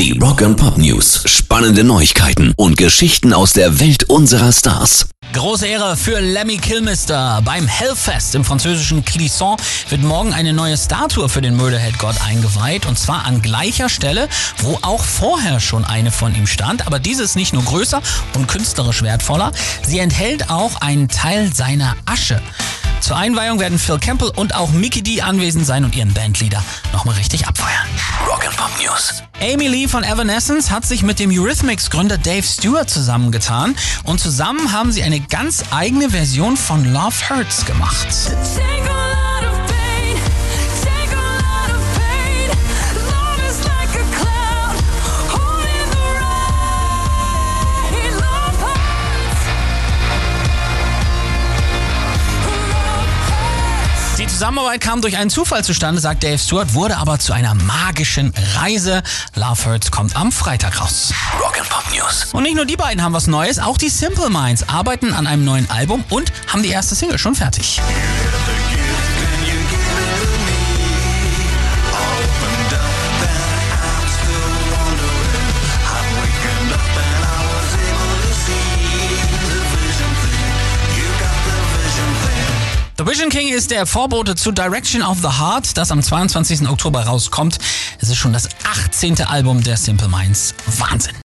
Die Rock and Pop News. Spannende Neuigkeiten und Geschichten aus der Welt unserer Stars. Große Ehre für Lemmy Kilmister. Beim Hellfest im französischen Clisson wird morgen eine neue Statue für den Murderhead-Gott eingeweiht. Und zwar an gleicher Stelle, wo auch vorher schon eine von ihm stand. Aber diese ist nicht nur größer und künstlerisch wertvoller, sie enthält auch einen Teil seiner Asche. Zur Einweihung werden Phil Campbell und auch Mickey D anwesend sein und ihren Bandleader nochmal richtig abfeuern. Amy Lee von Evanescence hat sich mit dem Eurythmics-Gründer Dave Stewart zusammengetan und zusammen haben sie eine ganz eigene Version von Love Hurts gemacht. Zusammenarbeit kam durch einen Zufall zustande, sagt Dave Stewart, wurde aber zu einer magischen Reise. Love Hurts kommt am Freitag raus. Rock and Pop News. Und nicht nur die beiden haben was Neues, auch die Simple Minds arbeiten an einem neuen Album und haben die erste Single schon fertig. The Vision King ist der Vorbote zu Direction of the Heart, das am 22. Oktober rauskommt. Es ist schon das 18. Album der Simple Minds. Wahnsinn.